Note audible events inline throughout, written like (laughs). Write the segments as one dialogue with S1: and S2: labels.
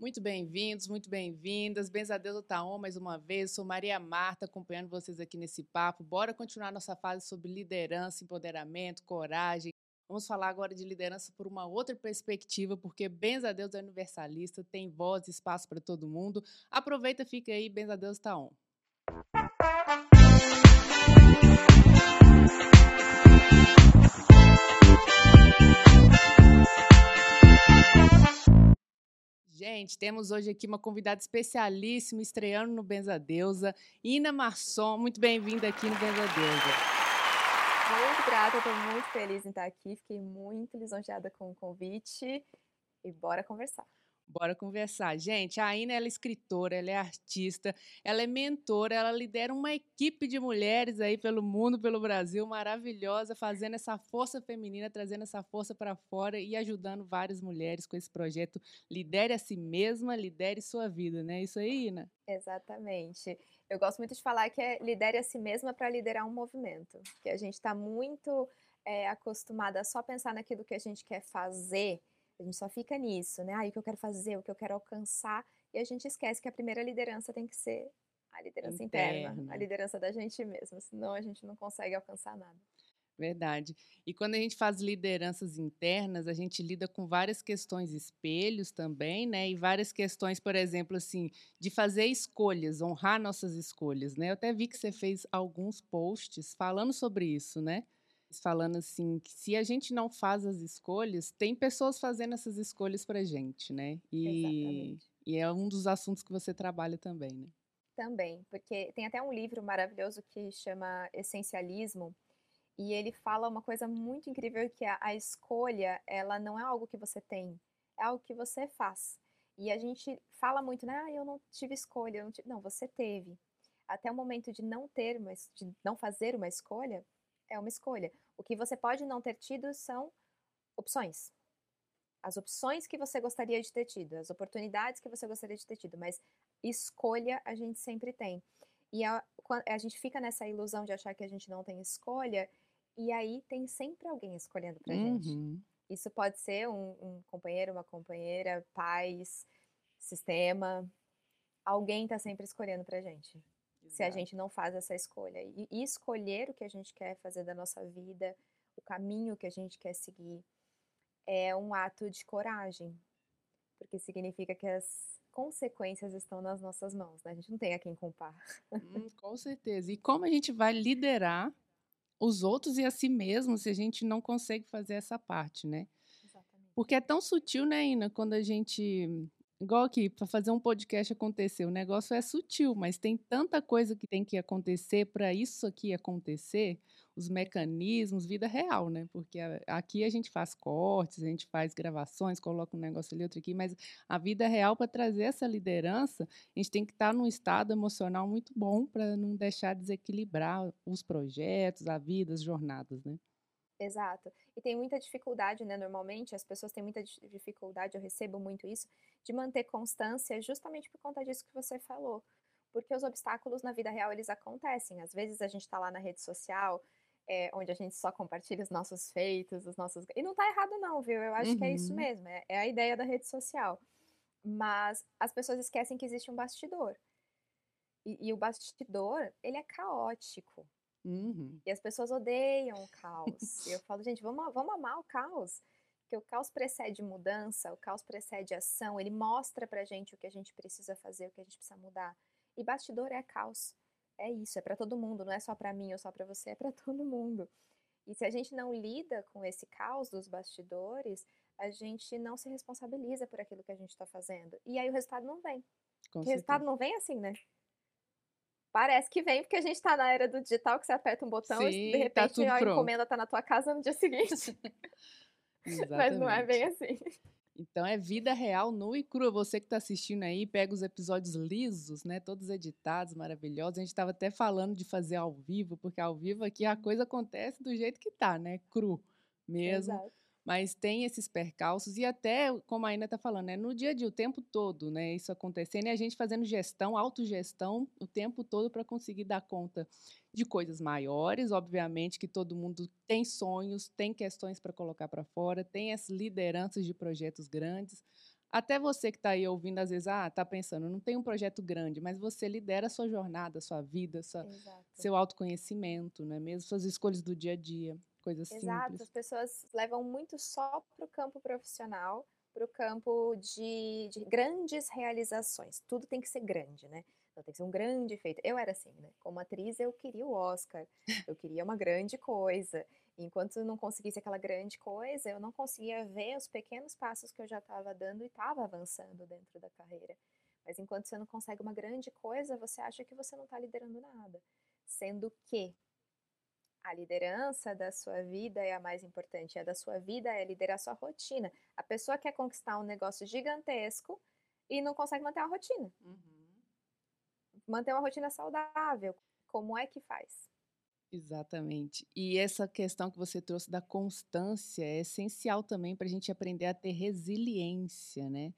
S1: Muito bem-vindos, muito bem-vindas. Bens a Deus, Otaon, mais uma vez. Sou Maria Marta, acompanhando vocês aqui nesse papo. Bora continuar nossa fase sobre liderança, empoderamento, coragem. Vamos falar agora de liderança por uma outra perspectiva, porque Bens a Deus é universalista, tem voz e espaço para todo mundo. Aproveita, fica aí, Bens a Deus, Taon. Gente, temos hoje aqui uma convidada especialíssima, estreando no Benza Deusa, Ina Marçom. Muito bem-vinda aqui no Benza Deusa.
S2: Muito grata, estou muito feliz em estar aqui. Fiquei muito lisonjeada com o convite e bora conversar.
S1: Bora conversar. Gente, a Ina ela é escritora, ela é artista, ela é mentora, ela lidera uma equipe de mulheres aí pelo mundo, pelo Brasil, maravilhosa, fazendo essa força feminina, trazendo essa força para fora e ajudando várias mulheres com esse projeto Lidere a si mesma, lidere sua vida, né? Isso aí, Ina?
S2: Exatamente. Eu gosto muito de falar que é lidere a si mesma para liderar um movimento, que a gente está muito é, acostumada a só pensar naquilo que a gente quer fazer a gente só fica nisso, né? Ah, o que eu quero fazer, o que eu quero alcançar, e a gente esquece que a primeira liderança tem que ser a liderança interna, interna a liderança da gente mesma, senão a gente não consegue alcançar nada.
S1: Verdade. E quando a gente faz lideranças internas, a gente lida com várias questões espelhos também, né? E várias questões, por exemplo, assim, de fazer escolhas, honrar nossas escolhas, né? Eu até vi que você fez alguns posts falando sobre isso, né? Falando assim que se a gente não faz as escolhas, tem pessoas fazendo essas escolhas para gente, né? E, e é um dos assuntos que você trabalha também, né?
S2: Também, porque tem até um livro maravilhoso que chama Essencialismo e ele fala uma coisa muito incrível que a, a escolha ela não é algo que você tem, é algo que você faz. E a gente fala muito, né? Ah, eu não tive escolha, não, tive... não, você teve. Até o momento de não ter, mas de não fazer uma escolha, é uma escolha. O que você pode não ter tido são opções. As opções que você gostaria de ter tido, as oportunidades que você gostaria de ter tido, mas escolha a gente sempre tem. E a, a gente fica nessa ilusão de achar que a gente não tem escolha, e aí tem sempre alguém escolhendo pra uhum. gente. Isso pode ser um, um, companheiro, uma companheira, pais, sistema. Alguém tá sempre escolhendo pra gente se a gente não faz essa escolha. E, e escolher o que a gente quer fazer da nossa vida, o caminho que a gente quer seguir, é um ato de coragem, porque significa que as consequências estão nas nossas mãos, né? A gente não tem a quem culpar.
S1: Hum, com certeza. E como a gente vai liderar os outros e a si mesmo se a gente não consegue fazer essa parte, né? Exatamente. Porque é tão sutil, né, Ina, quando a gente Igual aqui, para fazer um podcast acontecer, o negócio é sutil, mas tem tanta coisa que tem que acontecer para isso aqui acontecer, os mecanismos, vida real, né? Porque aqui a gente faz cortes, a gente faz gravações, coloca um negócio ali, outro aqui, mas a vida real, para trazer essa liderança, a gente tem que estar tá num estado emocional muito bom para não deixar desequilibrar os projetos, a vida, as jornadas, né?
S2: Exato. E tem muita dificuldade, né? Normalmente as pessoas têm muita dificuldade, eu recebo muito isso, de manter constância justamente por conta disso que você falou. Porque os obstáculos na vida real eles acontecem. Às vezes a gente está lá na rede social, é, onde a gente só compartilha os nossos feitos, os nossos. E não tá errado, não, viu? Eu acho uhum. que é isso uhum. mesmo. É, é a ideia da rede social. Mas as pessoas esquecem que existe um bastidor. E, e o bastidor, ele é caótico. Uhum. E as pessoas odeiam o caos. eu (laughs) falo, gente, vamos, vamos amar o caos. Porque o caos precede mudança, o caos precede ação, ele mostra pra gente o que a gente precisa fazer, o que a gente precisa mudar. E bastidor é caos. É isso, é para todo mundo, não é só para mim ou só para você, é para (laughs) todo mundo. E se a gente não lida com esse caos dos bastidores, a gente não se responsabiliza por aquilo que a gente está fazendo. E aí o resultado não vem. o resultado não vem assim, né? Parece que vem, porque a gente tá na era do digital, que você aperta um botão Sim, e de tá repente tá a encomenda tá na tua casa no dia seguinte. (laughs) Mas não é bem assim.
S1: Então é vida real, nua e crua. Você que está assistindo aí, pega os episódios lisos, né? Todos editados, maravilhosos. A gente estava até falando de fazer ao vivo, porque ao vivo aqui a coisa acontece do jeito que tá, né? Cru mesmo. Exato mas tem esses percalços e até, como a Aina está falando, é no dia a dia, o tempo todo, né, isso acontecendo e a gente fazendo gestão, autogestão o tempo todo para conseguir dar conta de coisas maiores, obviamente que todo mundo tem sonhos, tem questões para colocar para fora, tem as lideranças de projetos grandes, Até você que está aí ouvindo, às vezes, ah, está pensando, não tem um projeto grande, mas você lidera a sua jornada, a sua vida, sua, seu autoconhecimento, né? mesmo suas escolhas do dia a dia, coisas
S2: Exato.
S1: simples.
S2: As pessoas levam muito só para o campo profissional, para o campo de, de grandes realizações. Tudo tem que ser grande, né? Então tem que ser um grande feito. Eu era assim, né? Como atriz, eu queria o Oscar, eu queria uma grande coisa. Enquanto eu não conseguisse aquela grande coisa, eu não conseguia ver os pequenos passos que eu já estava dando e estava avançando dentro da carreira. Mas enquanto você não consegue uma grande coisa, você acha que você não está liderando nada. Sendo que a liderança da sua vida é a mais importante. A da sua vida é liderar sua rotina. A pessoa quer conquistar um negócio gigantesco e não consegue manter a rotina. Uhum. Manter uma rotina saudável. Como é que faz?
S1: Exatamente. E essa questão que você trouxe da constância é essencial também para a gente aprender a ter resiliência, né?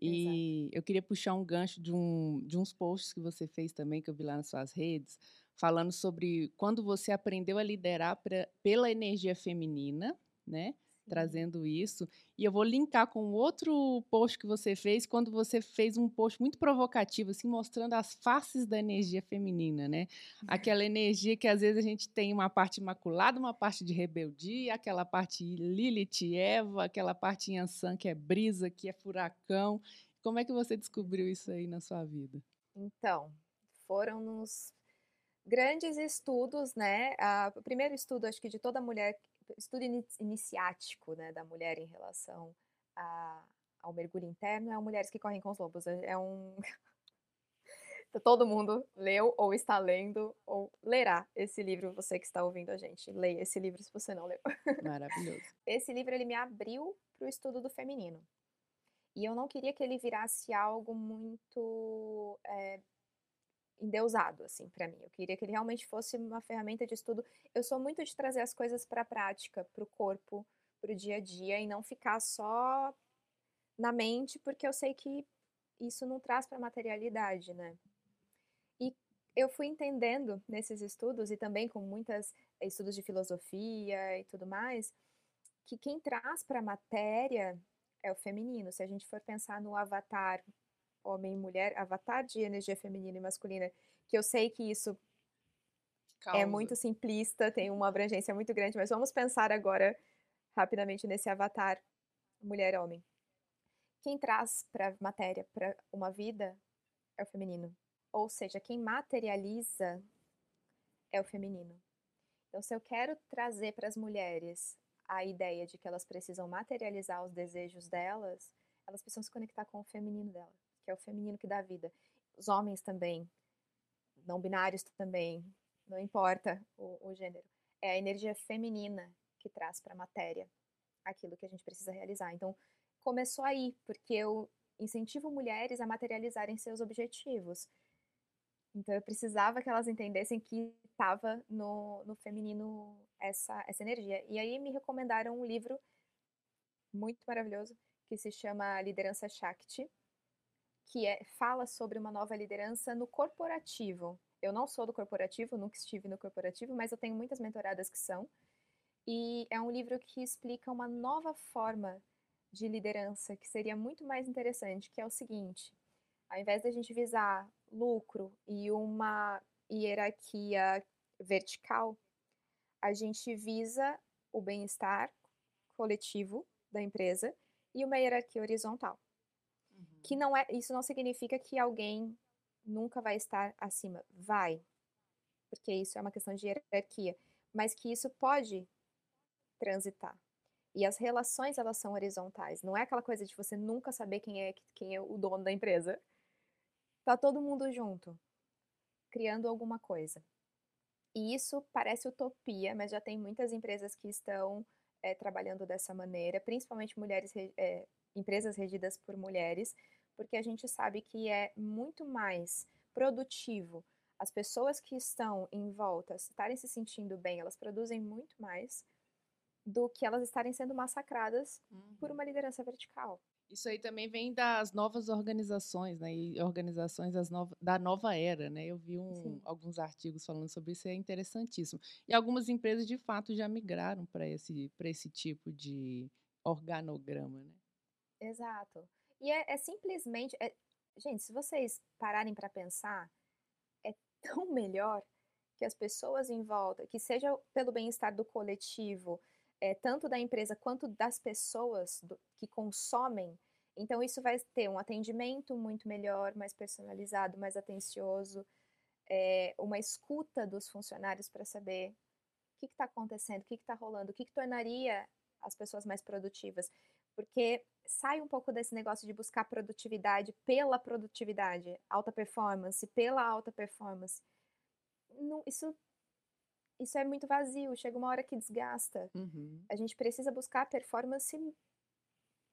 S1: E Exato. eu queria puxar um gancho de, um, de uns posts que você fez também, que eu vi lá nas suas redes, falando sobre quando você aprendeu a liderar pra, pela energia feminina, né? Trazendo isso. E eu vou linkar com outro post que você fez, quando você fez um post muito provocativo, assim, mostrando as faces da energia feminina, né? Aquela energia que às vezes a gente tem uma parte imaculada, uma parte de rebeldia, aquela parte Lilith, Eva, aquela parte Yansan, que é brisa, que é furacão. Como é que você descobriu isso aí na sua vida?
S2: Então, foram nos grandes estudos, né? Ah, o primeiro estudo, acho que de toda mulher estudo iniciático né, da mulher em relação a, ao mergulho interno é o Mulheres que Correm com os Lobos. É, é um. (laughs) Todo mundo leu ou está lendo ou lerá esse livro, você que está ouvindo a gente. Leia esse livro se você não leu.
S1: Maravilhoso. (laughs)
S2: Esse livro ele me abriu para o estudo do feminino. E eu não queria que ele virasse algo muito é, endeusado, assim, para mim. Eu queria que ele realmente fosse uma ferramenta de estudo. Eu sou muito de trazer as coisas para a prática, para o corpo, para o dia a dia, e não ficar só na mente, porque eu sei que isso não traz para a materialidade, né? E eu fui entendendo nesses estudos, e também com muitos estudos de filosofia e tudo mais, que quem traz para a matéria é o feminino. Se a gente for pensar no avatar homem e mulher, avatar de energia feminina e masculina, que eu sei que isso é muito simplista, tem uma abrangência muito grande, mas vamos pensar agora rapidamente nesse avatar mulher-homem. Quem traz para a matéria, para uma vida, é o feminino. Ou seja, quem materializa é o feminino. Então, se eu quero trazer para as mulheres a ideia de que elas precisam materializar os desejos delas, elas precisam se conectar com o feminino delas que é o feminino que dá vida. Os homens também, não binários também, não importa o, o gênero. É a energia feminina que traz para a matéria aquilo que a gente precisa realizar. Então, começou aí, porque eu incentivo mulheres a materializarem seus objetivos. Então, eu precisava que elas entendessem que estava no, no feminino essa, essa energia. E aí me recomendaram um livro muito maravilhoso que se chama Liderança Shakti, que é, fala sobre uma nova liderança no corporativo. Eu não sou do corporativo, nunca estive no corporativo, mas eu tenho muitas mentoradas que são. E é um livro que explica uma nova forma de liderança que seria muito mais interessante, que é o seguinte: ao invés da gente visar lucro e uma hierarquia vertical, a gente visa o bem-estar coletivo da empresa e uma hierarquia horizontal que não é, isso não significa que alguém nunca vai estar acima. Vai, porque isso é uma questão de hierarquia, mas que isso pode transitar. E as relações elas são horizontais. Não é aquela coisa de você nunca saber quem é quem é o dono da empresa. Tá todo mundo junto, criando alguma coisa. E isso parece utopia, mas já tem muitas empresas que estão é, trabalhando dessa maneira, principalmente mulheres, é, empresas regidas por mulheres, porque a gente sabe que é muito mais produtivo as pessoas que estão em volta estarem se sentindo bem, elas produzem muito mais do que elas estarem sendo massacradas uhum. por uma liderança vertical.
S1: Isso aí também vem das novas organizações, né? E organizações no... da nova era, né? Eu vi um, alguns artigos falando sobre isso, é interessantíssimo. E algumas empresas, de fato, já migraram para esse, esse tipo de organograma, né?
S2: Exato. E é, é simplesmente. É, gente, se vocês pararem para pensar, é (laughs) tão melhor que as pessoas em volta, que seja pelo bem-estar do coletivo, é, tanto da empresa quanto das pessoas do, que consomem. Então, isso vai ter um atendimento muito melhor, mais personalizado, mais atencioso, é, uma escuta dos funcionários para saber o que está acontecendo, o que está rolando, o que, que tornaria as pessoas mais produtivas. Porque sai um pouco desse negócio de buscar produtividade pela produtividade, alta performance, pela alta performance. Não, isso, isso é muito vazio, chega uma hora que desgasta. Uhum. A gente precisa buscar performance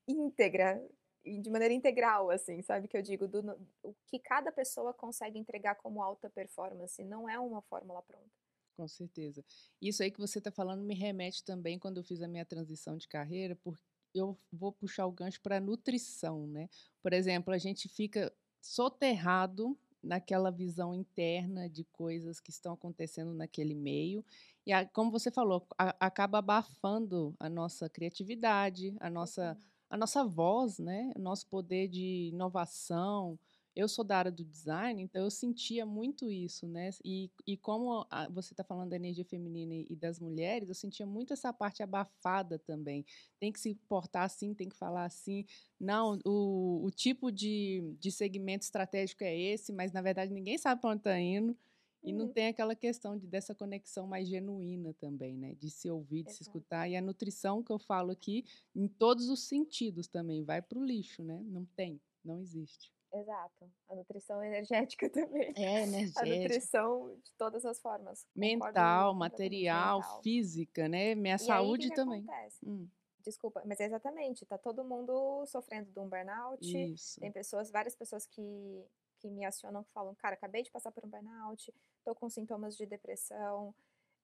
S2: íntegra, de maneira integral, assim, sabe? Que eu digo, do, o que cada pessoa consegue entregar como alta performance, não é uma fórmula pronta.
S1: Com certeza. Isso aí que você está falando me remete também quando eu fiz a minha transição de carreira, porque eu vou puxar o gancho para nutrição, né? Por exemplo, a gente fica soterrado naquela visão interna de coisas que estão acontecendo naquele meio e a, como você falou a, acaba abafando a nossa criatividade a nossa a nossa voz né o nosso poder de inovação eu sou da área do design, então eu sentia muito isso, né? E, e como a, você está falando da energia feminina e, e, das mulheres, eu sentia muito essa parte abafada também. Tem que se portar assim, tem que falar assim. Não, o, o tipo de, de segmento estratégico é esse, mas na verdade ninguém sabe para onde está indo. E não uhum. tem aquela questão de, dessa conexão mais genuína também, né? De se ouvir, de Exato. se escutar. E a nutrição que eu falo aqui, em todos os sentidos também, vai para o lixo, né? Não tem, não existe.
S2: Exato. A nutrição energética (laughs) também.
S1: É, energética.
S2: A nutrição de todas as formas.
S1: Mental, material, mental. física, né? Minha e saúde aí, que também.
S2: Acontece? Hum. Desculpa, mas é exatamente, tá todo mundo sofrendo de um burnout. Isso. Tem pessoas, várias pessoas que, que me acionam que falam, cara, acabei de passar por um burnout, tô com sintomas de depressão,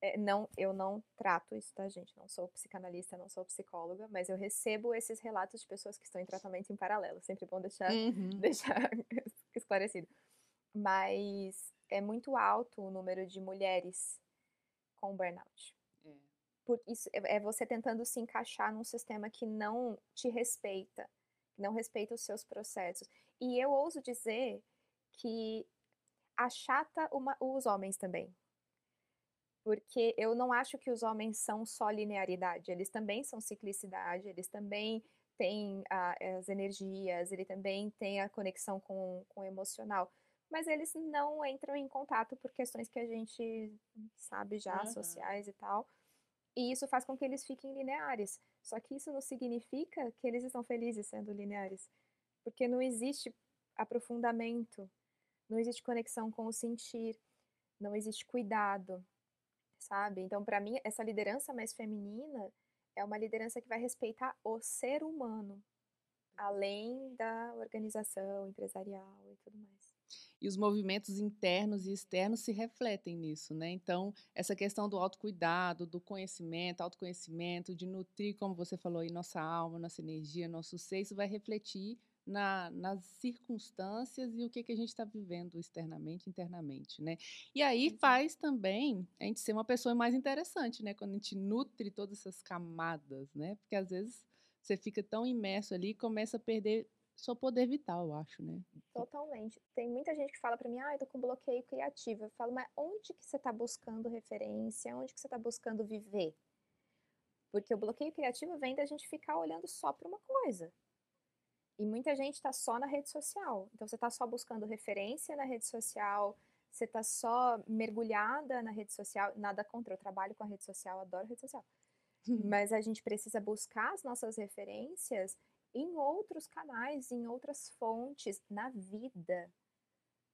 S2: é, não, eu não trato isso, tá, gente? Não sou psicanalista, não sou psicóloga, mas eu recebo esses relatos de pessoas que estão em tratamento em paralelo. Sempre bom deixar, uhum. (laughs) deixar (laughs) esclarecido. Mas é muito alto o número de mulheres com burnout. É. Por isso, é, é você tentando se encaixar num sistema que não te respeita, que não respeita os seus processos. E eu ouso dizer que achata uma, os homens também porque eu não acho que os homens são só linearidade, eles também são ciclicidade, eles também têm as energias, ele também tem a conexão com, com o emocional, mas eles não entram em contato por questões que a gente sabe já, uhum. sociais e tal, e isso faz com que eles fiquem lineares. Só que isso não significa que eles estão felizes sendo lineares, porque não existe aprofundamento, não existe conexão com o sentir, não existe cuidado, sabe? Então, para mim, essa liderança mais feminina é uma liderança que vai respeitar o ser humano, além da organização empresarial e tudo mais.
S1: E os movimentos internos e externos se refletem nisso, né? Então, essa questão do autocuidado, do conhecimento, autoconhecimento, de nutrir, como você falou aí, nossa alma, nossa energia, nosso ser, isso vai refletir na, nas circunstâncias e o que, que a gente está vivendo externamente, internamente, né? E aí uhum. faz também a gente ser uma pessoa mais interessante, né? Quando a gente nutre todas essas camadas, né? Porque às vezes você fica tão imerso ali e começa a perder seu poder vital, eu acho, né?
S2: Totalmente. Tem muita gente que fala para mim, ah, eu tô com bloqueio criativo. Eu falo, mas onde que você está buscando referência? Onde que você está buscando viver? Porque o bloqueio criativo vem da gente ficar olhando só para uma coisa. E muita gente está só na rede social. Então você está só buscando referência na rede social, você está só mergulhada na rede social. Nada contra, eu trabalho com a rede social, adoro rede social. Mas a gente precisa buscar as nossas referências em outros canais, em outras fontes, na vida,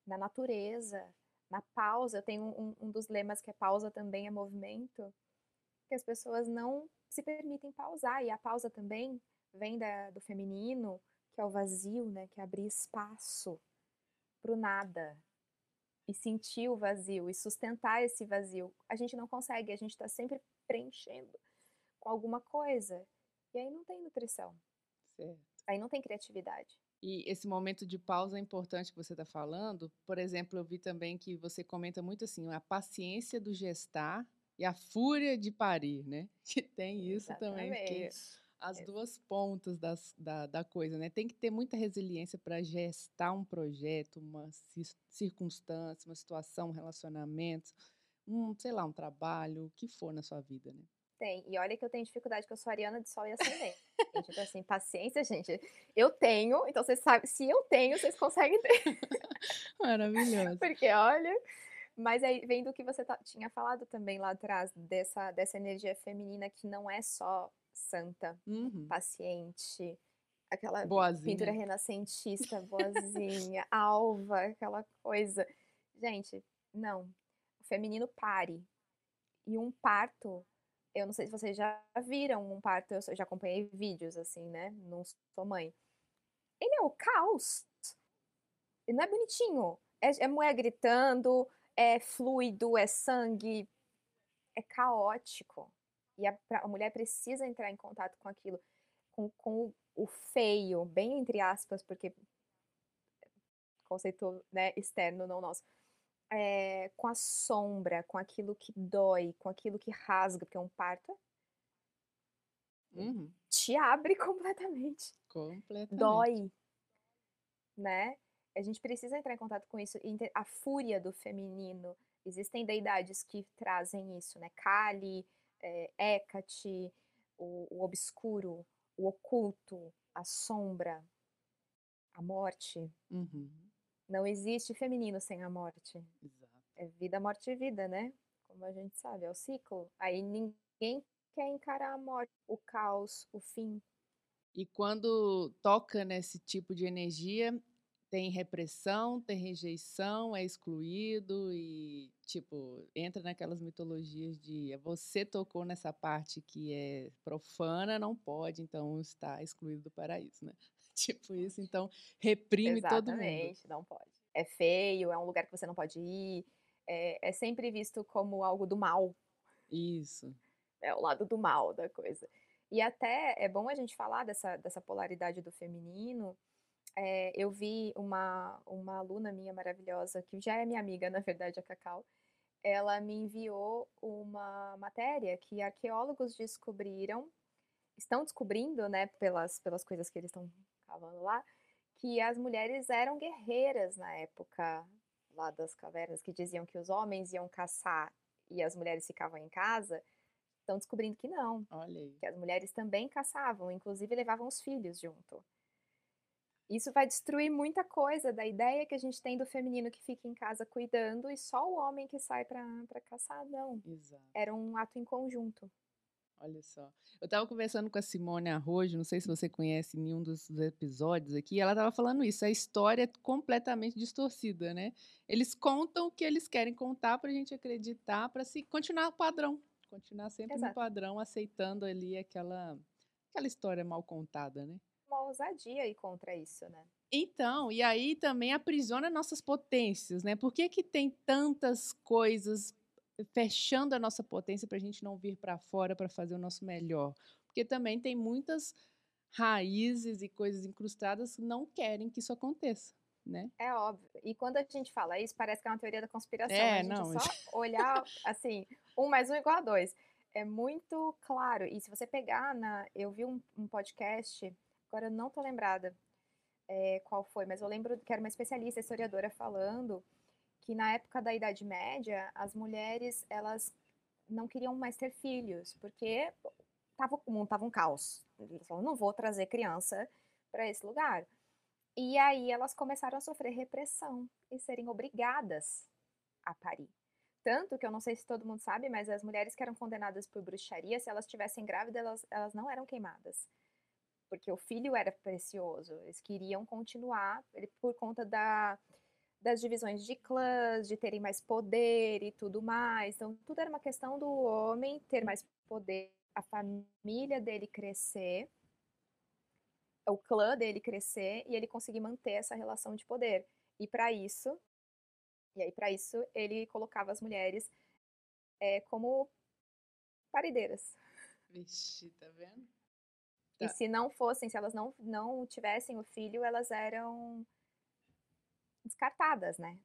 S2: na natureza, na pausa. Eu tenho um, um dos lemas que é pausa também é movimento, que as pessoas não se permitem pausar. E a pausa também vem da, do feminino, que é o vazio, né? Que é abrir espaço para o nada e sentir o vazio e sustentar esse vazio. A gente não consegue, a gente está sempre preenchendo com alguma coisa. E aí não tem nutrição. Certo. Aí não tem criatividade.
S1: E esse momento de pausa é importante que você está falando. Por exemplo, eu vi também que você comenta muito assim, a paciência do gestar e a fúria de parir, né? (laughs) Que tem isso Exatamente. também. Porque as duas pontas das, da, da coisa, né? Tem que ter muita resiliência para gestar um projeto, uma circunstância, uma situação, um relacionamento, um, sei lá, um trabalho, o que for na sua vida, né?
S2: Tem. E olha que eu tenho dificuldade, que eu sou ariana de sol e ascendente. tipo assim, paciência, gente. Eu tenho, então vocês sabem, se eu tenho, vocês conseguem ter. (laughs)
S1: Maravilhoso.
S2: Porque, olha. Mas aí vem do que você tinha falado também lá atrás, dessa, dessa energia feminina que não é só santa, uhum. paciente, aquela boazinha. pintura renascentista, (laughs) boazinha, alva, aquela coisa. Gente, não. O feminino pare. E um parto eu não sei se vocês já viram um parto, eu já acompanhei vídeos assim, né? Não sou mãe. Ele é o caos. Ele não é bonitinho. É, é mulher gritando, é fluido, é sangue. É caótico. E a, a mulher precisa entrar em contato com aquilo, com, com o feio, bem entre aspas, porque conceito né, externo, não nosso é, com a sombra, com aquilo que dói, com aquilo que rasga, porque é um parto uhum. te abre completamente. (laughs)
S1: Completamente.
S2: Dói, né? A gente precisa entrar em contato com isso. A fúria do feminino. Existem deidades que trazem isso, né? Kali, é, Hecate, o, o obscuro, o oculto, a sombra, a morte.
S1: Uhum.
S2: Não existe feminino sem a morte.
S1: Exato.
S2: É vida, morte e vida, né? Como a gente sabe, é o ciclo. Aí ninguém quer encarar a morte, o caos, o fim.
S1: E quando toca nesse tipo de energia, tem repressão, tem rejeição, é excluído e, tipo, entra naquelas mitologias de você tocou nessa parte que é profana, não pode, então está excluído do paraíso, né? (laughs) tipo isso, então reprime
S2: Exatamente,
S1: todo mundo.
S2: Exatamente, não pode. É feio, é um lugar que você não pode ir, é, é sempre visto como algo do mal.
S1: Isso.
S2: É o lado do mal da coisa. E até é bom a gente falar dessa, dessa polaridade do feminino. É, eu vi uma, uma aluna minha maravilhosa, que já é minha amiga, (laughs) na verdade, a Cacau, ela me enviou uma matéria que arqueólogos descobriram, estão descobrindo, né, pelas, pelas coisas que eles estão cavando lá, que as mulheres eram guerreiras na época lá das cavernas, que diziam que os homens iam caçar e as mulheres ficavam em casa, estão descobrindo que não.
S1: Olha aí.
S2: Que as mulheres também caçavam, inclusive levavam os filhos junto. Isso vai destruir muita coisa da ideia que a gente tem do feminino que fica em casa cuidando e só o homem que sai para caçar, não.
S1: Exato.
S2: Era um ato em conjunto.
S1: Olha só. Eu estava conversando com a Simone Arrojo, não sei se você conhece nenhum dos, episódios aqui, ela estava falando isso, a história é completamente distorcida, né? Eles contam o que eles querem contar para a gente acreditar, para se continuar o padrão, continuar sempre Exato. no padrão, aceitando ali aquela, aquela história mal contada, né?
S2: Uma ousadia aí contra isso, né?
S1: Então, e aí também aprisiona nossas potências, né? Por que, que tem tantas coisas fechando a nossa potência para a gente não vir para fora para fazer o nosso melhor. Porque também tem muitas raízes e coisas incrustadas que não querem que isso aconteça. Né?
S2: É óbvio. E quando a gente fala isso, parece que é uma teoria da conspiração. É, a gente não, só (laughs) olhar assim, um mais um igual a dois. É muito claro. E se você pegar na. Eu vi um, um podcast, agora eu não tô lembrada é, qual foi, mas eu lembro que era uma especialista, historiadora, falando que na época da Idade Média, as mulheres, elas não queriam mais ter filhos, porque estava um, tava um caos. Eles falaram, não vou trazer criança para esse lugar. E aí elas começaram a sofrer repressão e serem obrigadas a parir. Tanto que eu não sei se todo mundo sabe, mas as mulheres que eram condenadas por bruxaria, se elas estivessem grávidas, elas, elas não eram queimadas. Porque o filho era precioso. Eles queriam continuar ele, por conta da, das divisões de clãs, de terem mais poder e tudo mais. Então, tudo era uma questão do homem ter mais poder, a família dele crescer, o clã dele crescer e ele conseguir manter essa relação de poder. E para isso, e aí para isso ele colocava as mulheres é, como parideiras.
S1: Vixe, tá vendo?
S2: Tá. E se não fossem, se elas não, não tivessem o filho, elas eram descartadas, né?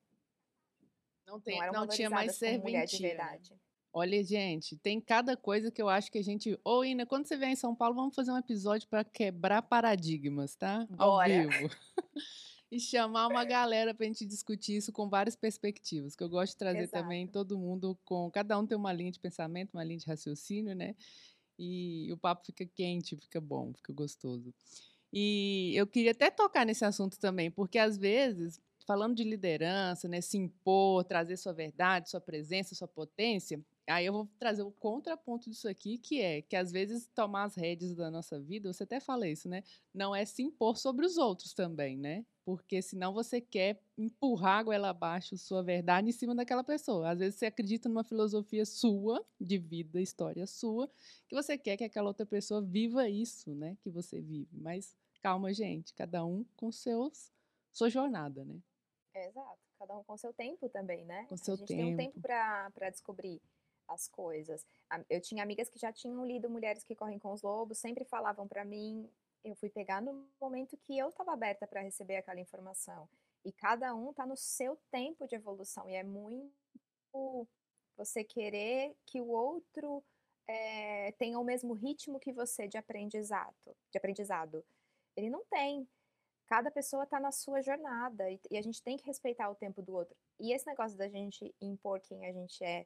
S1: Não, tem, não, não tinha mais serventia.
S2: de verdade.
S1: Olha, gente, tem cada coisa que eu acho que a gente. Ou, Ina, quando você vier em São Paulo, vamos fazer um episódio para quebrar paradigmas, tá?
S2: Bora.
S1: Ao vivo. (laughs) e chamar uma galera para a gente discutir isso com várias perspectivas. Que eu gosto de trazer
S2: Exato.
S1: também todo mundo com. Cada um tem uma linha de pensamento, uma linha de raciocínio, né? E o papo fica quente, fica bom, fica gostoso. E eu queria até tocar nesse assunto também, porque às vezes falando de liderança, né, se impor, trazer sua verdade, sua presença, sua potência, Aí eu vou trazer o contraponto disso aqui, que é que às vezes tomar as rédeas da nossa vida, você até fala isso, né? Não é se impor sobre os outros também, né? Porque senão você quer empurrar goela abaixo sua verdade em cima daquela pessoa. Às vezes você acredita numa filosofia sua, de vida, história sua, que você quer que aquela outra pessoa viva isso, né? Que você vive. Mas calma, gente, cada um com seus sua jornada, né?
S2: É, exato. Cada um com seu tempo também, né?
S1: Com seu
S2: a gente
S1: tempo.
S2: tem um tempo para descobrir as coisas. Eu tinha amigas que já tinham lido Mulheres que Correm com os Lobos, sempre falavam para mim. Eu fui pegar no momento que eu estava aberta para receber aquela informação. E cada um está no seu tempo de evolução. E é muito você querer que o outro é, tenha o mesmo ritmo que você de aprendizado. De aprendizado. Ele não tem. Cada pessoa está na sua jornada e, e a gente tem que respeitar o tempo do outro. E esse negócio da gente impor quem a gente é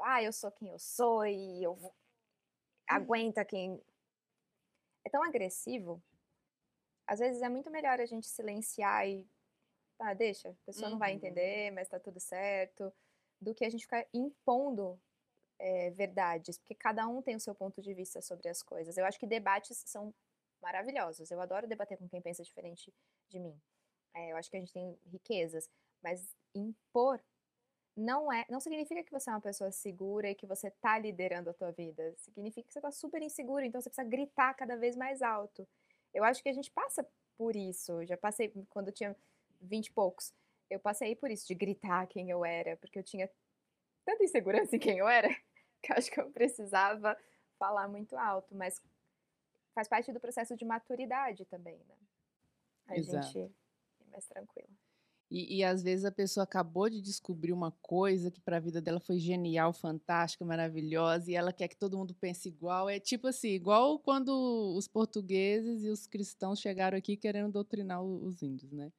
S2: ah, eu sou quem eu sou e eu vou... Hum. aguenta quem. É tão agressivo. Às vezes é muito melhor a gente silenciar e. Ah, deixa, a pessoa uhum. não vai uhum. entender, mas tá tudo certo. Do que a gente ficar impondo é, verdades, porque cada um tem o seu ponto de vista sobre as coisas. Eu acho que debates são maravilhosos. Eu adoro debater com quem pensa diferente de mim. É, eu acho que a gente tem riquezas, mas impor não é, não significa que você é uma pessoa segura e que você tá liderando a tua vida. Significa que você tá super inseguro, então você precisa gritar cada vez mais alto. Eu acho que a gente passa por isso. Eu já passei quando eu tinha vinte e poucos. Eu passei por isso de gritar quem eu era, porque eu tinha tanta insegurança em quem eu era, (laughs) que eu acho que eu precisava falar muito alto, mas faz parte do processo de maturidade também, né? A Exato. gente é mais tranquila.
S1: E, e, às vezes a pessoa acabou de descobrir uma coisa que para a vida dela foi genial, fantástica, maravilhosa, e ela quer que todo mundo pense igual. É tipo assim, igual quando os portugueses e os cristãos chegaram aqui querendo doutrinar os índios, né?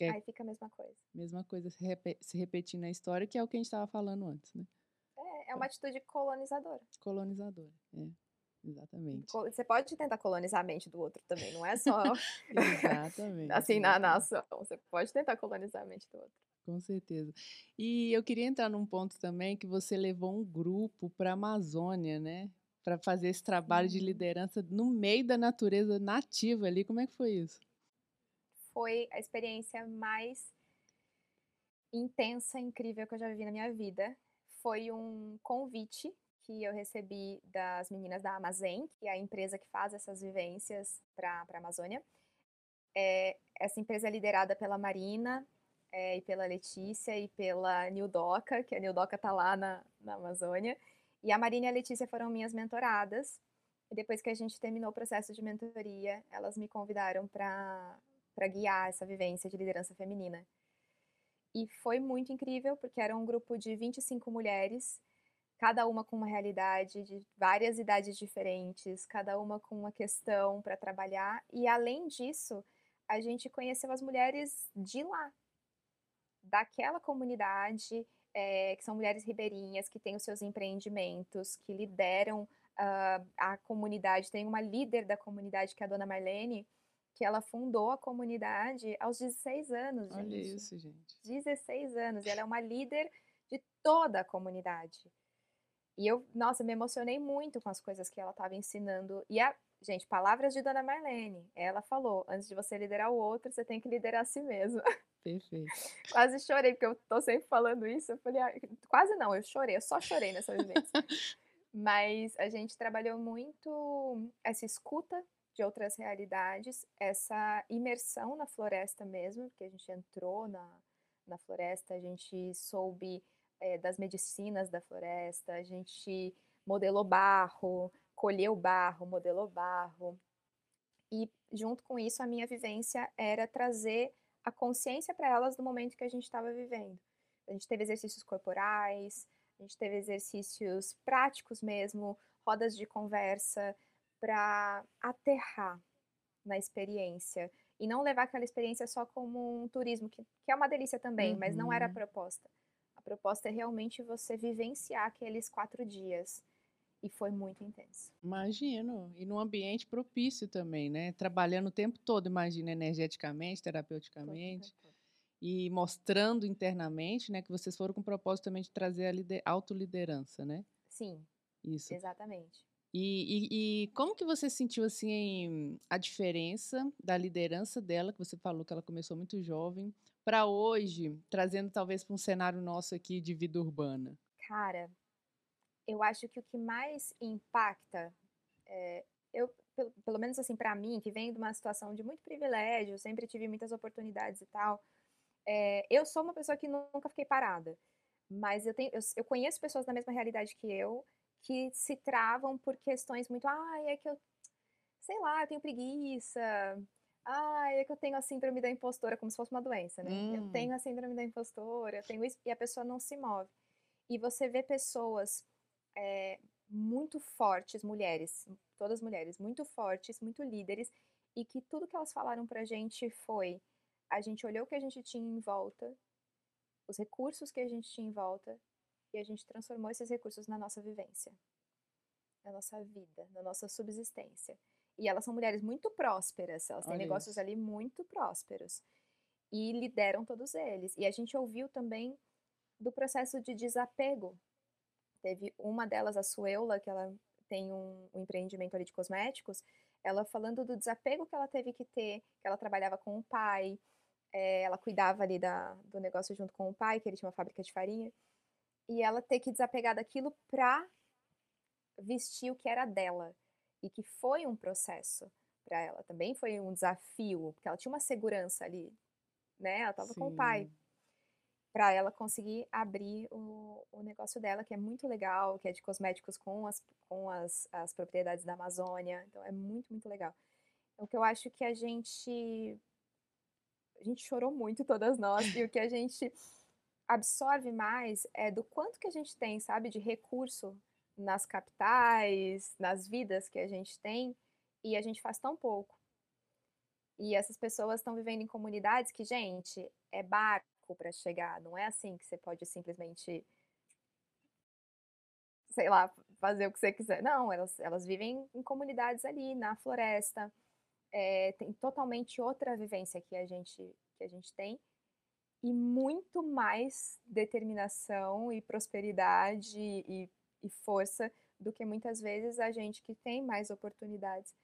S2: É, Aí fica a mesma coisa.
S1: Mesma coisa se, rep se repetindo na história, que é o que a gente estava falando antes, né?
S2: É, é uma atitude colonizadora.
S1: Colonizadora, é. Exatamente.
S2: Você pode tentar colonizar a mente do outro também, não é só (laughs)
S1: exatamente,
S2: assim na nação. Você pode tentar colonizar a mente do outro.
S1: Com certeza. E eu queria entrar num ponto também que você levou um grupo para a Amazônia, né? Para fazer esse trabalho de liderança no meio da natureza nativa ali. Como é que foi isso?
S2: Foi a experiência mais intensa, incrível que eu já vivi na minha vida. Foi um convite que eu recebi das meninas da Amazem, que é a empresa que faz essas vivências para a Amazônia. É, essa empresa é liderada pela Marina é, e pela Letícia e pela Nildoca, que a Nildoca está lá na, na Amazônia. E a Marina e a Letícia foram minhas mentoradas. E depois que a gente terminou o processo de mentoria, elas me convidaram para guiar essa vivência de liderança feminina. E foi muito incrível, porque era um grupo de 25 mulheres cada uma com uma realidade de várias idades diferentes, cada uma com uma questão para trabalhar. E além disso, a gente conheceu as mulheres de lá, daquela comunidade, é, que são mulheres ribeirinhas, que têm os seus empreendimentos, que lideram uh, a comunidade. Tem uma líder da comunidade, que é a dona Marlene, que ela fundou a comunidade aos 16 anos.
S1: Gente. Olha isso, gente.
S2: 16 anos. E ela é uma líder de toda a comunidade. E eu, nossa, me emocionei muito com as coisas que ela estava ensinando. E a, gente, palavras de Dona Marlene. Ela falou: antes de você liderar o outro, você tem que liderar a si mesma. (laughs)
S1: Perfeito.
S2: quase chorei, porque eu tô sempre falando isso. Eu falei, ah, quase não, eu chorei, eu só chorei nessa vivência. (laughs) Mas a gente trabalhou muito essa escuta de outras realidades, essa imersão na floresta mesmo, porque a gente entrou na, na floresta, a gente soube é, das medicinas da floresta, a gente modelou barro, colheu barro, modelou barro. E junto com isso, a minha vivência era trazer a consciência para elas do momento que a gente estava vivendo. A gente teve exercícios corporais, A gente teve exercícios práticos mesmo, rodas de conversa, para aterrar na experiência e não levar aquela experiência só como um turismo, que, que é uma delícia também, uhum. mas não era a uhum. proposta. A proposta é realmente você vivenciar aqueles quatro dias. E foi muito intenso.
S1: Imagino. E num ambiente propício também, né? Trabalhando o tempo todo, imagina, energeticamente, terapeuticamente. Todo, todo. E mostrando internamente, né, que vocês foram com o propósito também de trazer a lider autoliderança, né?
S2: Sim. Isso. Exatamente.
S1: E, e, e, como que você sentiu assim a diferença da liderança dela, que você falou que ela começou muito jovem, para hoje, trazendo talvez para um cenário nosso aqui de vida urbana?
S2: Cara, eu acho que o que mais impacta, é, eu pelo, pelo menos assim para mim, que vem de uma situação de muito privilégio, sempre tive muitas oportunidades e tal, é, eu sou uma pessoa que nunca fiquei parada, mas eu tenho, eu, eu conheço pessoas da mesma realidade que eu que se travam por questões muito, ah, é que eu, sei lá, eu tenho preguiça, ah, é que eu tenho a síndrome da impostora, como se fosse uma doença, né? Hum. Eu tenho a síndrome da impostora, eu tenho isso, e a pessoa não se move. E você vê pessoas é, muito fortes, mulheres, todas mulheres, muito fortes, muito líderes, e que tudo que elas falaram pra gente foi: a gente olhou o que a gente tinha em volta, os recursos que a gente tinha em volta, e a gente transformou esses recursos na nossa vivência, na nossa vida, na nossa subsistência. E elas são mulheres muito prósperas, elas têm Olha negócios isso. ali muito prósperos. E lideram todos eles. E a gente ouviu também do processo de desapego. Teve uma delas, a Suela, que ela tem um, um empreendimento ali de cosméticos, ela falando do desapego que ela teve que ter, que ela trabalhava com o pai, é, ela cuidava ali da, do negócio junto com o pai, que ele tinha uma fábrica de farinha, e ela ter que desapegar daquilo para vestir o que era dela e que foi um processo para ela também foi um desafio porque ela tinha uma segurança ali né ela estava com o pai para ela conseguir abrir o, o negócio dela que é muito legal que é de cosméticos com as com as, as propriedades da Amazônia então é muito muito legal. O que eu acho que a gente a gente chorou muito todas nós e o que a gente absorve mais é do quanto que a gente tem, sabe, de recurso nas capitais, nas vidas que a gente tem, e a gente faz tão pouco. E essas pessoas estão vivendo em comunidades que, gente, é barco para chegar, não é assim que você pode simplesmente sei lá, fazer o que você quiser. Não, elas, elas vivem em comunidades ali, na floresta, é, tem totalmente outra vivência que a gente, que a gente tem e muito mais determinação e prosperidade e, e, força do que muitas vezes a gente que tem mais oportunidades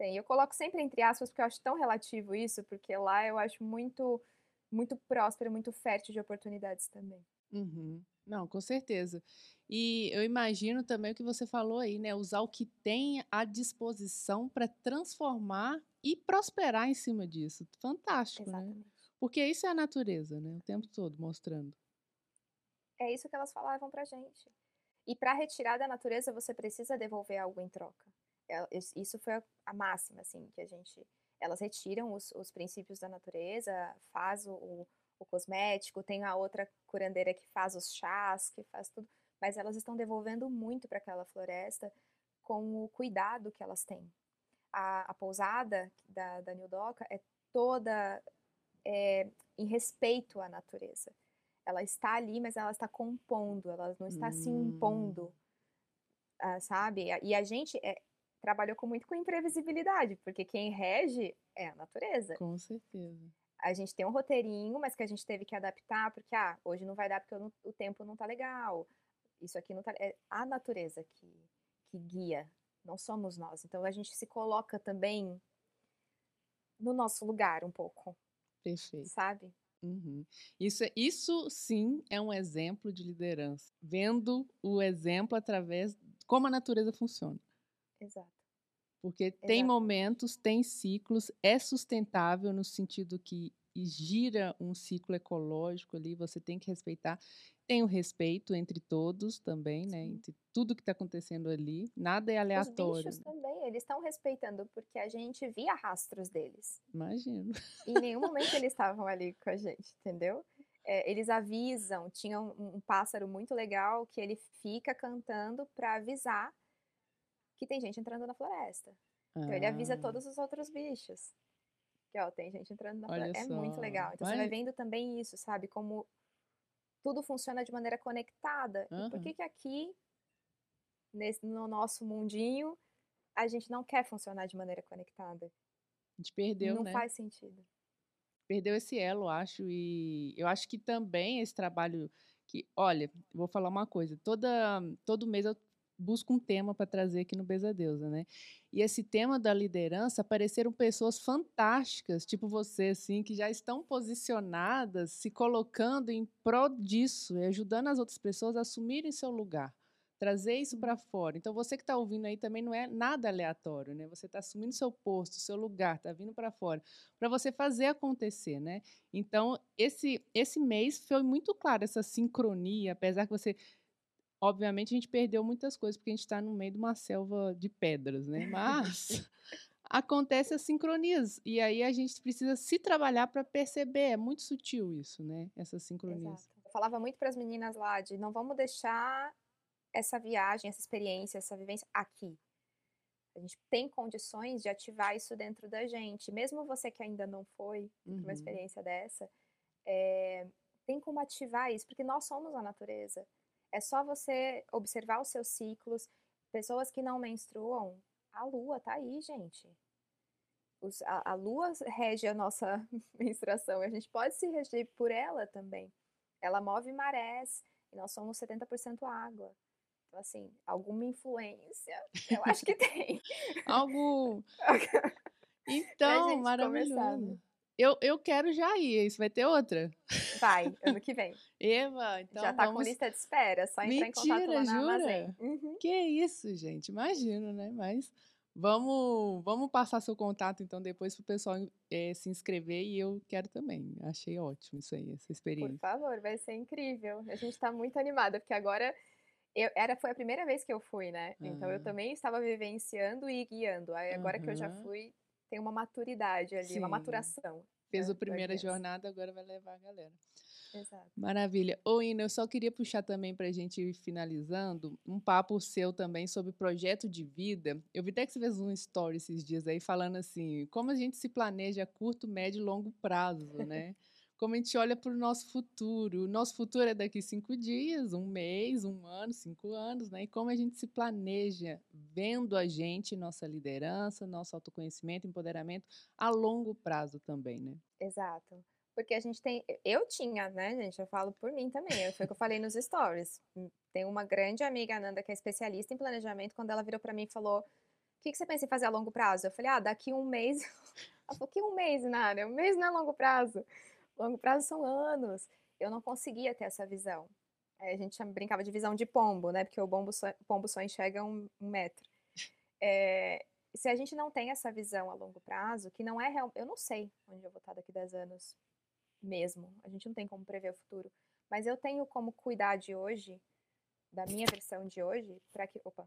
S2: tem. Eu coloco sempre entre aspas porque eu acho tão relativo isso, porque lá eu acho muito muito próspero, muito fértil de oportunidades também.
S1: Uhum. Não, com certeza. E eu imagino também o que você falou aí, né? Usar o que tem à disposição para transformar e prosperar em cima disso. Fantástico, né? Exatamente. né? Porque isso é a natureza, né? O tempo todo mostrando.
S2: É isso que elas falavam pra gente. E para retirar da natureza, você precisa devolver algo em troca. É, isso foi a máxima, assim, que a gente. Elas retiram os, os princípios da natureza, faz o, o, cosmético, tem a outra curandeira que faz os chás, que faz tudo, mas elas estão devolvendo muito para aquela floresta com o cuidado que elas têm. A, a pousada da, da New Doca é toda é, em respeito à natureza. Ela está ali, mas ela está compondo, ela não está hum. se impondo, uh, sabe? E a gente é, trabalhou com, muito com imprevisibilidade, porque quem rege é a natureza.
S1: Com certeza.
S2: A gente tem um roteirinho, mas que a gente teve que adaptar, porque, ah, hoje não vai dar porque não, o tempo não tá legal, isso aqui não tá... É a natureza que, que guia, não somos nós. Então, a gente se coloca também no nosso lugar um pouco,
S1: Perfeito.
S2: Sabe?
S1: Uhum. Isso, é, isso sim é um exemplo de liderança. Vendo o exemplo através como a natureza funciona.
S2: Exato.
S1: Porque Exato. tem momentos, tem ciclos, é sustentável no sentido que gira um ciclo ecológico ali, você tem que respeitar tem o respeito entre todos também, né? Entre tudo que está acontecendo ali. Nada é aleatório. Os
S2: bichos né? também, eles estão respeitando, porque a gente via rastros deles.
S1: Imagino.
S2: Em nenhum momento eles estavam ali com a gente, entendeu? é, eles avisam. Tinha um, um, pássaro muito legal que ele fica cantando para avisar que tem gente entrando na floresta. Então ele avisa ah. todos os outros bichos. Que ó, tem gente entrando na Olha floresta. Só. É muito legal. Então Mas... você vai vendo também isso, sabe? Como tudo funciona de maneira conectada. Uhum. E por que que aqui, nesse, no nosso mundinho, a gente não quer funcionar de maneira conectada?
S1: A gente perdeu,
S2: não
S1: né?
S2: Não faz sentido
S1: perdeu esse elo, acho, e eu acho que também esse trabalho que, olha, vou falar uma coisa, toda todo mês eu busco um tema para trazer aqui no Beza Deusa, né? E esse tema da liderança apareceram pessoas fantásticas, tipo você, assim, que já estão posicionadas, se colocando em prol disso e ajudando as outras pessoas a assumirem seu lugar trazer isso para fora. Então, você que está ouvindo aí também não é nada aleatório, né? Você está assumindo seu posto, seu lugar, está vindo para fora, para você fazer acontecer, né? Então, esse, esse mês foi muito claro essa sincronia, apesar que você. Obviamente, a gente perdeu muitas coisas, porque a gente está no meio de uma selva de pedras, né? Mas. (laughs) acontece as sincronias. E aí a gente precisa se trabalhar para perceber. É muito sutil isso, né? Essas sincronias.
S2: Exato. Eu falava muito para as meninas lá de não vamos deixar essa viagem, essa experiência, essa vivência aqui. A gente tem condições de ativar isso dentro da gente. Mesmo você que ainda não foi uhum. uma experiência dessa, é, tem como ativar isso, porque nós somos a natureza. É só você observar os seus ciclos. Pessoas que não menstruam, a lua tá aí, gente. Os, a, a lua rege a nossa (laughs) menstruação. A gente pode se reger por ela também. Ela move marés e nós somos 70% água. Então, assim, alguma influência, eu acho que (laughs) tem.
S1: Algo. (laughs) Então, maravilhoso. Eu, eu quero já ir. Isso vai ter outra?
S2: Vai, (laughs) ano que vem.
S1: Eva, então.
S2: Já tá
S1: vamos...
S2: com lista de espera, só entrar Mentira, em contato lá na jura?
S1: Uhum. Que isso, gente. Imagino, né? Mas vamos, vamos passar seu contato, então, depois pro pessoal é, se inscrever e eu quero também. Achei ótimo isso aí, essa experiência. Por
S2: favor, vai ser incrível. A gente tá muito animada, porque agora eu, era, foi a primeira vez que eu fui, né? Então eu ah. também estava vivenciando e guiando. Aí agora uhum. que eu já fui, tem uma maturidade ali, Sim. uma maturação.
S1: Fez né, a primeira jornada, agora vai levar a galera.
S2: Exato.
S1: Maravilha. Ô, Ina, eu só queria puxar também para a gente ir finalizando um papo seu também sobre projeto de vida. Eu vi até que você fez um story esses dias aí falando assim, como a gente se planeja a curto, médio e longo prazo, né? (laughs) como a gente olha para o nosso futuro. O nosso futuro é daqui cinco dias, um mês, um ano, cinco anos, né? E como a gente se planeja vendo a gente, nossa liderança, nosso autoconhecimento, empoderamento a longo prazo também, né?
S2: Exato. Porque a gente tem. Eu tinha, né, gente? Eu falo por mim também. Foi o que eu falei nos stories. Tem uma grande amiga, Ananda, que é especialista em planejamento. Quando ela virou para mim e falou: O que, que você pensa em fazer a longo prazo? Eu falei: Ah, daqui um mês. (laughs) Ela falou: Que um mês, Nara? Um mês não é longo prazo. Longo prazo são anos. Eu não conseguia ter essa visão. É, a gente brincava de visão de pombo, né? Porque o pombo só, pombo só enxerga um, um metro. É, se a gente não tem essa visão a longo prazo, que não é real, eu não sei onde eu vou estar daqui 10 anos mesmo. A gente não tem como prever o futuro. Mas eu tenho como cuidar de hoje, da minha versão de hoje, para que, opa,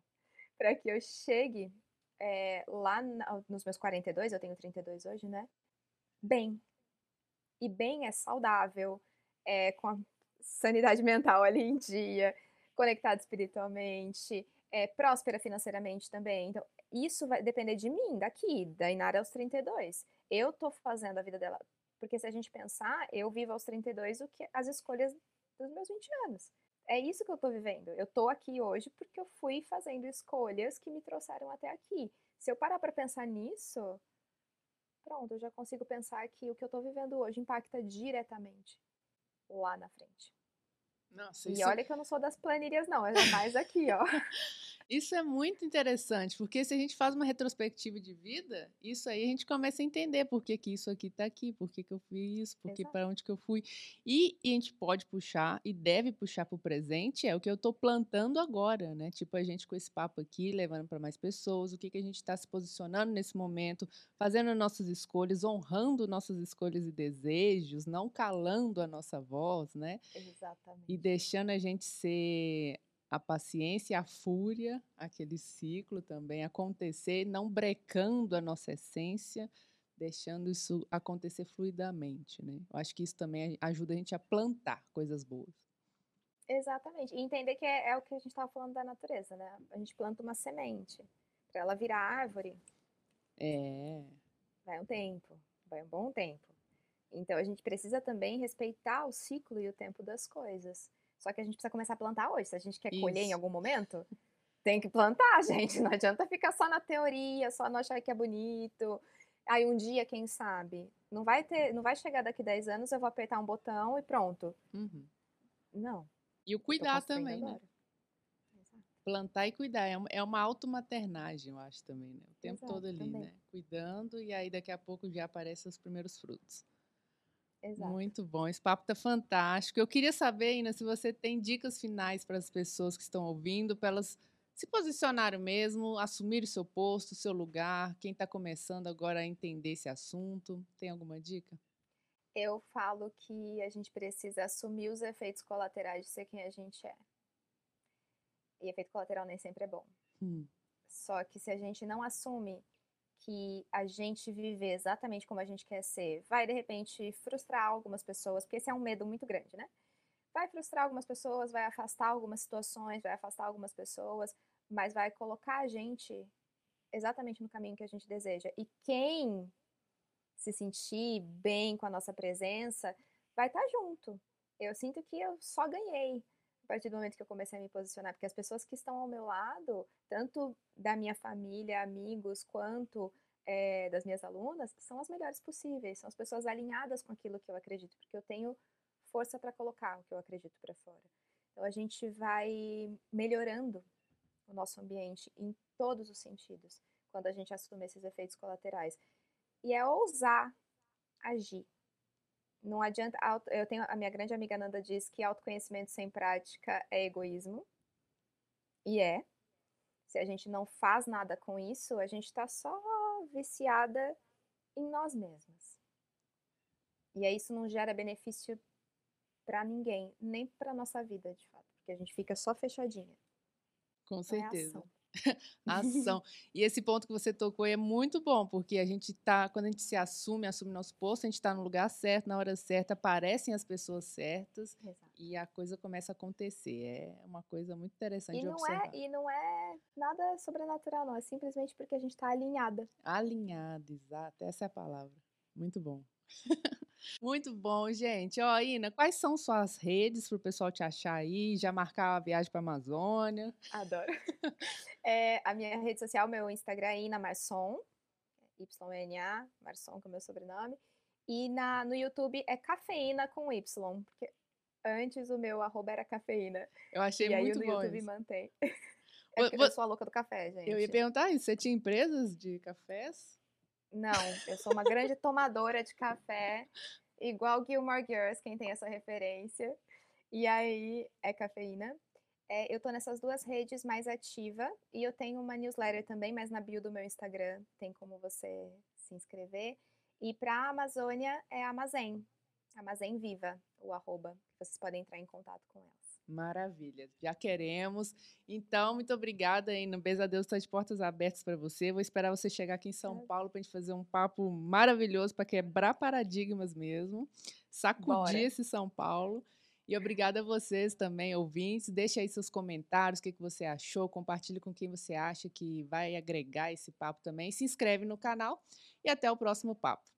S2: para que eu chegue é, lá na, nos meus 42, eu tenho 32 hoje, né? Bem, e bem é saudável, é, com a sanidade mental ali em dia, conectado espiritualmente, é, próspera financeiramente também. Então, isso vai depender de mim, daqui, da Inara aos 32. Eu tô fazendo a vida dela. Porque se a gente pensar, eu vivo aos 32 o que as escolhas dos meus 20 anos. É isso que eu tô vivendo. Eu tô aqui hoje porque eu fui fazendo escolhas que me trouxeram até aqui. Se eu parar para pensar nisso, pronto, eu já consigo pensar que o que eu estou vivendo hoje impacta diretamente lá na frente.
S1: Nossa,
S2: e olha que eu não sou das planilhas, não, é mais aqui, ó. (laughs)
S1: Isso é muito interessante, porque se a gente faz uma retrospectiva de vida, isso aí a gente começa a entender por que, que isso aqui está aqui, por que, que eu fiz isso, por que para onde que eu fui. E, e, a gente pode puxar e deve puxar para o presente, é o que eu estou plantando agora, né? Tipo, a gente com esse papo aqui, levando para mais pessoas, o que, que a gente está se posicionando nesse momento, fazendo nossas escolhas, honrando nossas escolhas e desejos, não calando a nossa voz, né?
S2: Exatamente.
S1: E deixando a gente ser a paciência e a fúria, aquele ciclo também acontecer, não brecando a nossa essência, deixando isso acontecer fluidamente, né? Eu acho que isso também ajuda a gente a plantar coisas boas.
S2: Exatamente. E entender que é, é o que a gente estava falando da natureza, né? A gente planta uma semente para ela virar árvore.
S1: É.
S2: Vai um tempo, vai um bom tempo. Então a gente precisa também respeitar o ciclo e o tempo das coisas. Só que a gente precisa começar a plantar hoje. Se a gente quer Isso. colher em algum momento, tem que plantar, (laughs) gente. Não adianta ficar só na teoria, só não achar que é bonito. Aí um dia, quem sabe, não vai ter, não vai chegar daqui 10 anos, eu vou apertar um botão e pronto.
S1: Uhum.
S2: Não.
S1: E o cuidar também, né? Plantar e cuidar. É uma, é uma automaternagem, eu acho também, né? O tempo Exato, todo ali, também. né? Cuidando e aí daqui a pouco já aparecem os primeiros frutos.
S2: Exato.
S1: Muito bom, esse papo tá fantástico. Eu queria saber, Ina, se você tem dicas finais para as pessoas que estão ouvindo, para elas se posicionarem mesmo, assumir o seu posto, o seu lugar, quem está começando agora a entender esse assunto. Tem alguma dica?
S2: Eu falo que a gente precisa assumir os efeitos colaterais de ser quem a gente é. E efeito colateral nem sempre é bom.
S1: Hum.
S2: Só que se a gente não assume que a gente viver exatamente como a gente quer ser vai, de repente, frustrar algumas pessoas, porque esse é um medo muito grande, né? Vai frustrar algumas pessoas, vai afastar algumas situações, vai afastar algumas pessoas, mas vai colocar a gente exatamente no caminho que a gente deseja. E quem se sentir bem com a nossa presença vai estar junto. Eu sinto que eu só ganhei a partir do momento que eu comecei a me posicionar, porque as pessoas que estão ao meu lado, tanto da minha família, amigos, quanto é, das minhas alunas, são as melhores possíveis, são as pessoas alinhadas com aquilo que eu acredito, porque eu tenho força para colocar o que eu acredito para fora. Então a gente vai melhorando o nosso ambiente em todos os sentidos, quando a gente assume esses efeitos colaterais. E é ousar agir, não adianta. Eu tenho a minha grande amiga Nanda diz que autoconhecimento sem prática é egoísmo. E é. Se a gente não faz nada com isso, a gente está só viciada em nós mesmas. E aí isso não gera benefício para ninguém, nem para nossa vida, de fato, porque a gente fica só fechadinha.
S1: Com é certeza. É (laughs) ação. e esse ponto que você tocou é muito bom, porque a gente tá, quando a gente se assume, assume nosso posto, a gente está no lugar certo, na hora certa, aparecem as pessoas certas
S2: Exato.
S1: e a coisa começa a acontecer. É uma coisa muito interessante
S2: e
S1: de
S2: não
S1: observar.
S2: É, e não é nada sobrenatural, não. É simplesmente porque a gente está alinhada.
S1: Alinhada, exato. Essa é a palavra. Muito bom. (laughs) Muito bom, gente. Ó, Ina, quais são suas redes para o pessoal te achar aí? Já marcar a viagem para a Amazônia?
S2: Adoro. (laughs) É, a minha rede social, meu Instagram é Ina Marson, Y-N-A, Marson, que é o meu sobrenome. E na, no YouTube é cafeína com Y, porque antes o meu arroba era cafeína.
S1: Eu achei
S2: e
S1: muito
S2: aí
S1: bom.
S2: no YouTube mantém. (laughs) É eu sou a louca do café, gente.
S1: Eu ia perguntar isso, você tinha empresas de cafés?
S2: Não, eu sou uma grande tomadora de café, igual Gilmore Girls, quem tem essa referência. E aí é cafeína. É, eu tô nessas duas redes mais ativa e eu tenho uma newsletter também, mas na bio do meu Instagram tem como você se inscrever. E para Amazônia é Amazém, Amazém Viva, o arroba, vocês podem entrar em contato com elas.
S1: Maravilha, já queremos. Então, muito obrigada aí. No Beijo a Deus está de portas abertas para você. Vou esperar você chegar aqui em São é. Paulo para a gente fazer um papo maravilhoso para quebrar paradigmas mesmo, sacudir Bora. esse São Paulo. E obrigada a vocês também, ouvintes. Deixe aí seus comentários, o que, que você achou, compartilhe com quem você acha que vai agregar esse papo também. Se inscreve no canal e até o próximo papo.